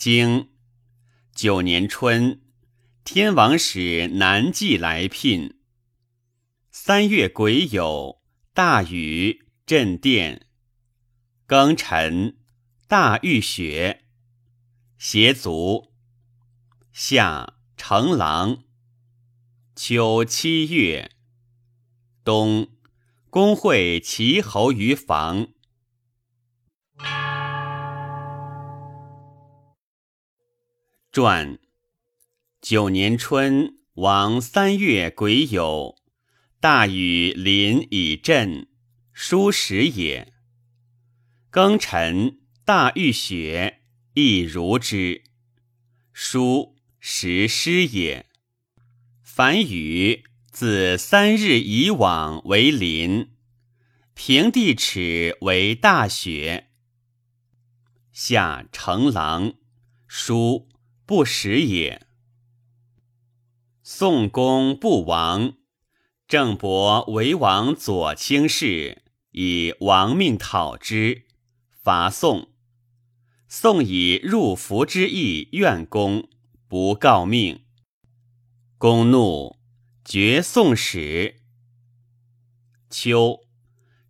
经九年春，天王使南纪来聘。三月癸酉，大雨，震电。庚辰，大遇雪。邪卒。夏成郎。秋七月，冬，公会齐侯于房。传九年春，王三月癸酉，大雨临以震，书时也。庚辰，大遇雪，亦如之。书时湿也。凡雨，自三日以往为淋，平地尺为大雪。夏成狼，书。不食也。宋公不亡，郑伯为王左卿士，以亡命讨之，伐宋。宋以入服之意怨公，不告命。公怒，绝宋使。秋，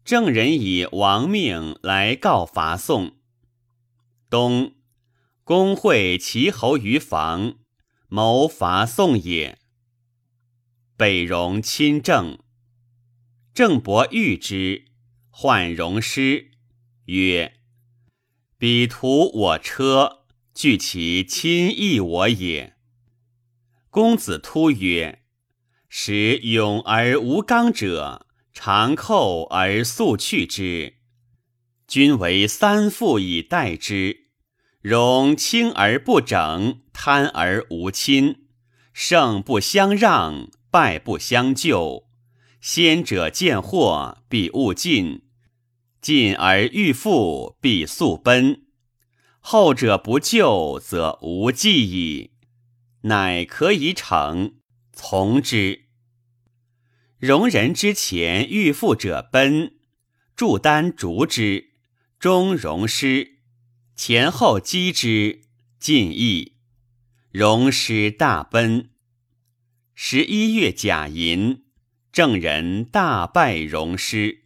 郑人以亡命来告伐宋。冬。公会齐侯于房，谋伐宋也。北戎亲郑，郑伯遇之，患戎师，曰：“彼图我车，据其亲义我也。”公子突曰：“使勇而无刚者，常寇而速去之。君为三父以待之。”容轻而不整，贪而无亲，胜不相让，败不相救。先者见祸，必勿近；进而欲复，必速奔。后者不救，则无计矣。乃可以成，从之。容人之前欲复者奔，祝丹逐之，终容失。前后击之，尽意。荣师大奔。十一月甲寅，郑人大败荣师。